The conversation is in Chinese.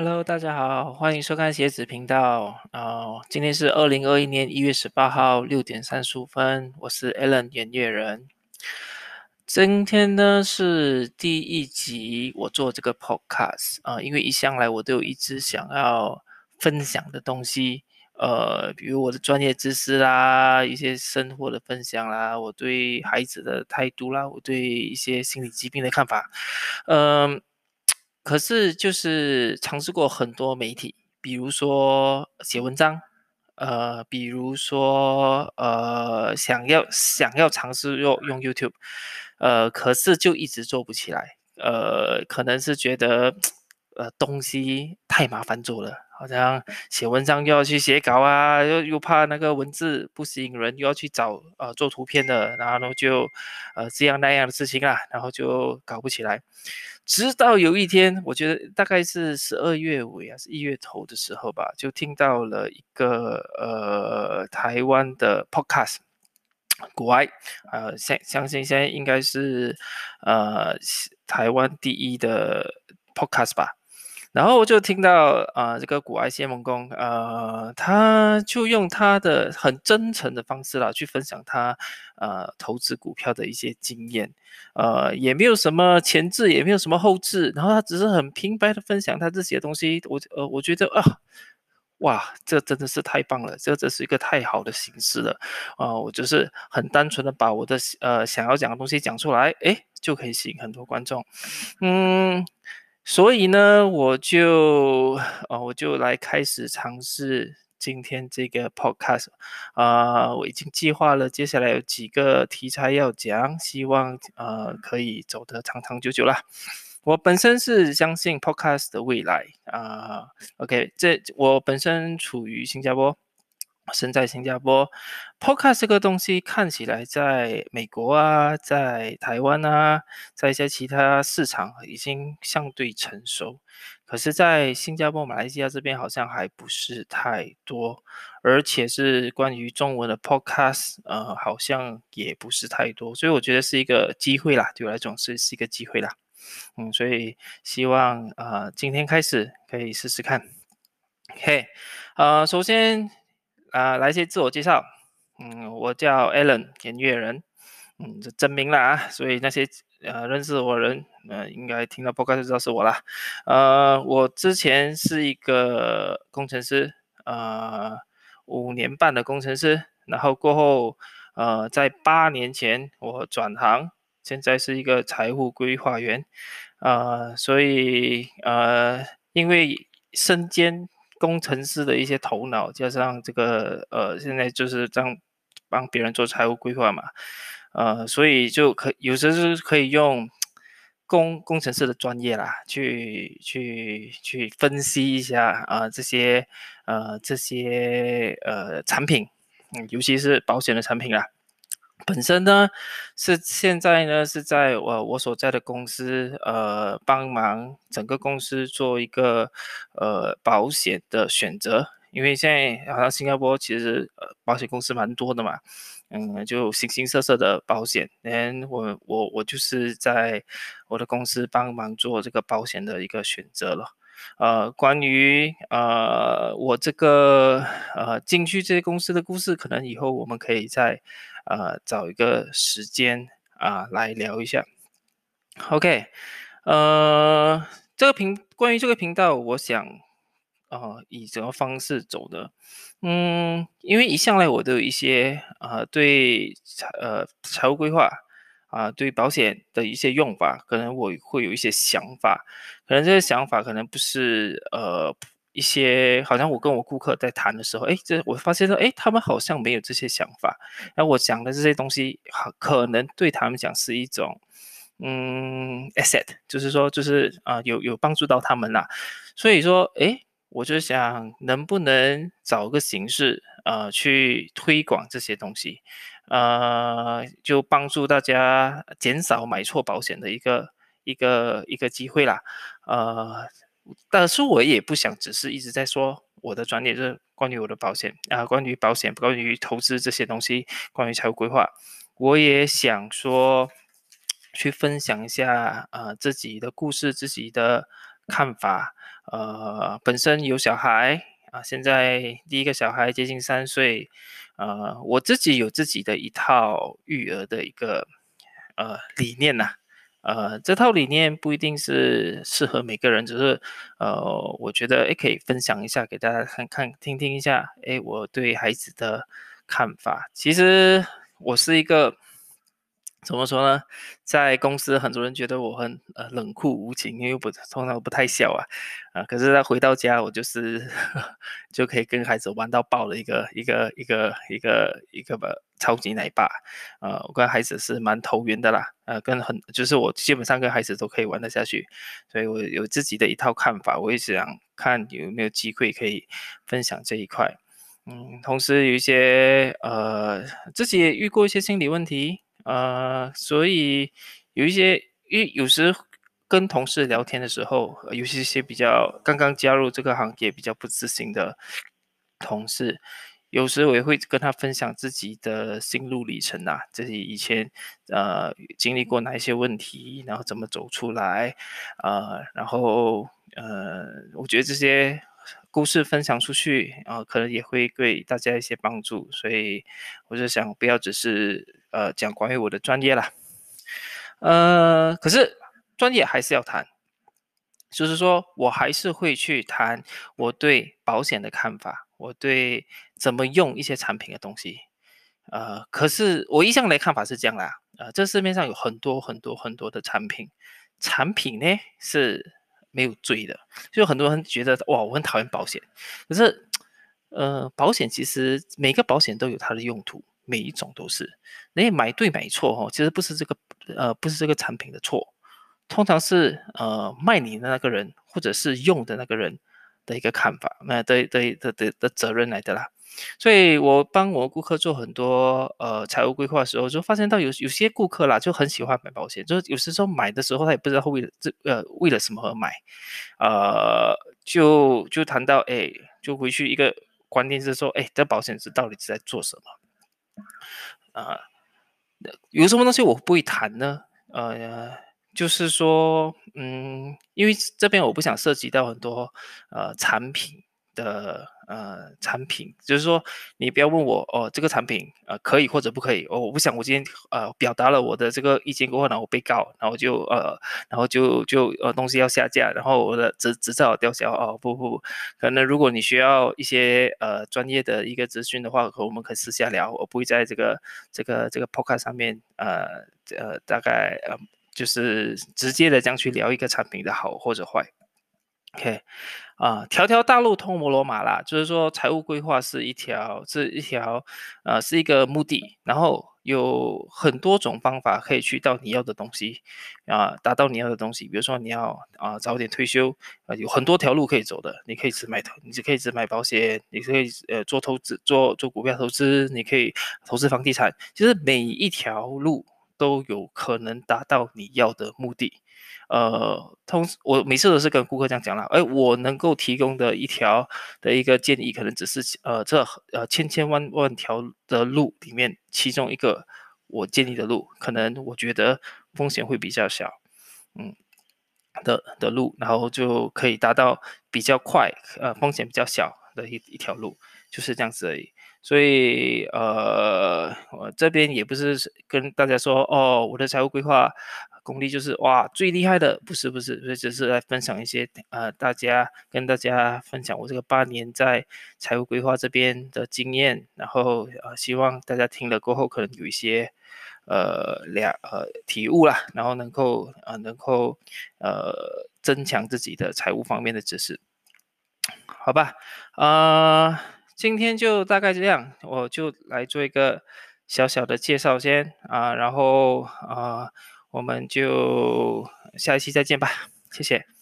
Hello，大家好，欢迎收看鞋子频道。啊、今天是二零二一年一月十八号六点三十五分，我是 Alan 演乐人。今天呢是第一集，我做这个 podcast 啊、因为一向来我都有一直想要分享的东西，呃，比如我的专业知识啦，一些生活的分享啦，我对孩子的态度啦，我对一些心理疾病的看法，嗯、可是就是尝试过很多媒体，比如说写文章，呃，比如说呃，想要想要尝试用用 YouTube，呃，可是就一直做不起来，呃，可能是觉得呃东西太麻烦做了，好像写文章又要去写稿啊，又又怕那个文字不吸引人，又要去找呃做图片的，然后呢就呃这样那样的事情啊，然后就搞不起来。直到有一天，我觉得大概是十二月尾啊，是一月头的时候吧，就听到了一个呃台湾的 podcast，国外呃相相信现在应该是呃台湾第一的 podcast 吧。然后我就听到啊、这个古埃谢蒙公，呃，他就用他的很真诚的方式啦，去分享他呃投资股票的一些经验，呃，也没有什么前置，也没有什么后置，然后他只是很平白的分享他自己的东西，我呃我觉得啊。哇，这真的是太棒了！这这是一个太好的形式了，啊、我就是很单纯的把我的呃想要讲的东西讲出来，诶，就可以吸引很多观众。嗯，所以呢，我就呃我就来开始尝试今天这个 podcast，啊、我已经计划了接下来有几个题材要讲，希望呃可以走得长长久久啦。我本身是相信 podcast 的未来啊、OK，这我本身处于新加坡，身在新加坡，podcast 这个东西看起来在美国啊，在台湾啊，在一些其他市场已经相对成熟，可是，在新加坡、马来西亚这边好像还不是太多，而且是关于中文的 podcast，呃，好像也不是太多，所以我觉得是一个机会啦，对我来讲是是一个机会啦。嗯，所以希望呃今天开始可以试试看。OK，呃，首先啊、来些自我介绍。嗯，我叫 Alan，演乐人。嗯，这真名了啊，所以那些呃认识我的人，呃，应该听到 podcast 就知道是我啦。呃，我之前是一个工程师，呃，五年半的工程师，然后过后，呃，在八年前我转行，现在是一个财务规划员，呃，所以呃，因为身兼工程师的一些头脑，加上这个呃，现在就是这样帮别人做财务规划嘛，呃，所以就可有时候是可以用工工程师的专业啦，去去去分析一下啊、这些呃这些呃产品，嗯，尤其是保险的产品啦。本身呢是现在呢是在我我所在的公司呃帮忙整个公司做一个呃保险的选择，因为现在好像新加坡其实呃保险公司蛮多的嘛，嗯，就形形色色的保险，连我我我就是在我的公司帮忙做这个保险的一个选择了。呃，关于呃我这个呃进去这些公司的故事，可能以后我们可以再呃找一个时间啊、来聊一下。OK，呃，这个频关于这个频道，我想呃以什么方式走的？嗯，因为一向来我都有一些呃对财呃财务规划啊、对保险的一些用法，可能我会有一些想法，可能这些想法可能不是呃一些，好像我跟我顾客在谈的时候，哎，这我发现说，哎，他们好像没有这些想法，然后我讲的这些东西，可能对他们讲是一种。嗯，asset 就是说，就是啊、有有帮助到他们啦。所以说，诶，我就想能不能找个形式，呃，去推广这些东西，呃，就帮助大家减少买错保险的一个一个一个机会啦。呃，但是我也不想只是一直在说我的专业，就是关于我的保险啊、关于保险，关于投资这些东西，关于财务规划，我也想说。去分享一下啊、自己的故事、自己的看法。呃，本身有小孩啊，现在第一个小孩接近三岁，呃，我自己有自己的一套育儿的一个呃理念呐。呃，这套理念不一定是适合每个人，只是呃，我觉得诶可以分享一下给大家看看，听听一下，诶，我对孩子的看法。其实我是一个。怎么说呢？在公司，很多人觉得我很呃冷酷无情，因为不通常不太笑啊，啊，可是他回到家，我就是 就可以跟孩子玩到爆的一个一个一个一个一个吧，超级奶爸，呃，我跟孩子是蛮投缘的啦，呃，跟很就是我基本上跟孩子都可以玩得下去，所以我有自己的一套看法，我也想看有没有机会可以分享这一块，嗯，同时有一些呃自己也遇过一些心理问题。呃，所以有一些，因为有时跟同事聊天的时候，有些些比较刚刚加入这个行业、比较不自信的同事，有时我也会跟他分享自己的心路历程呐，自己以前呃经历过哪一些问题，然后怎么走出来，呃，然后呃，我觉得这些。故事分享出去，啊，可能也会对大家一些帮助，所以我就想不要只是呃讲关于我的专业啦，呃，可是专业还是要谈，就是说我还是会去谈我对保险的看法，我对怎么用一些产品的东西，呃，可是我一向的看法是这样啦，呃，这市面上有很多很多很多的产品，产品呢是。没有罪的，就很多人觉得哇，我很讨厌保险。可是，呃，保险其实每个保险都有它的用途，每一种都是。你买对买错哦，其实不是这个呃，不是这个产品的错，通常是呃卖你的那个人或者是用的那个人的一个看法，那的的的的的责任来的啦。所以我帮我顾客做很多呃财务规划的时候，就发现到有有些顾客啦就很喜欢买保险，就是有时候买的时候他也不知道为了这呃为了什么而买，呃就就谈到哎就回去一个观念是说哎这保险是到底是在做什么啊？有什么东西我不会谈呢？呃就是说嗯因为这边我不想涉及到很多呃产品的。呃，产品就是说，你不要问我哦，这个产品呃可以或者不可以哦，我不想我今天呃表达了我的这个意见过后，然后我被告，然后就呃，然后就就呃东西要下架，然后我的执执照吊销哦，不不不，可能如果你需要一些呃专业的一个资讯的话，和我们可以私下聊，我不会在这个这个这个 podcast 上面呃呃大概呃就是直接的这样去聊一个产品的好或者坏。OK，啊，条条大路通罗马啦，就是说财务规划是一条，是一条，呃，是一个目的，然后有很多种方法可以去到你要的东西，啊，达到你要的东西。比如说你要啊早点退休，啊，有很多条路可以走的。你可以只买投，你只可以只买保险，你可以呃做投资，做做股票投资，你可以投资房地产。其实每一条路都有可能达到你要的目的。呃，通我每次都是跟顾客这样讲了，哎，我能够提供的一条的一个建议，可能只是呃这呃千千万万条的路里面其中一个我建议的路，可能我觉得风险会比较小，嗯的的路，然后就可以达到比较快，呃风险比较小的一一条路，就是这样子而已。所以呃我这边也不是跟大家说哦，我的财务规划。功力就是哇最厉害的，不是不是，所以只是来分享一些呃，大家跟大家分享我这个八年在财务规划这边的经验，然后呃，希望大家听了过后可能有一些呃两呃体悟啦，然后能够呃能够呃增强自己的财务方面的知识，好吧？呃，今天就大概这样，我就来做一个小小的介绍先啊，然后啊。我们就下一期再见吧，谢谢。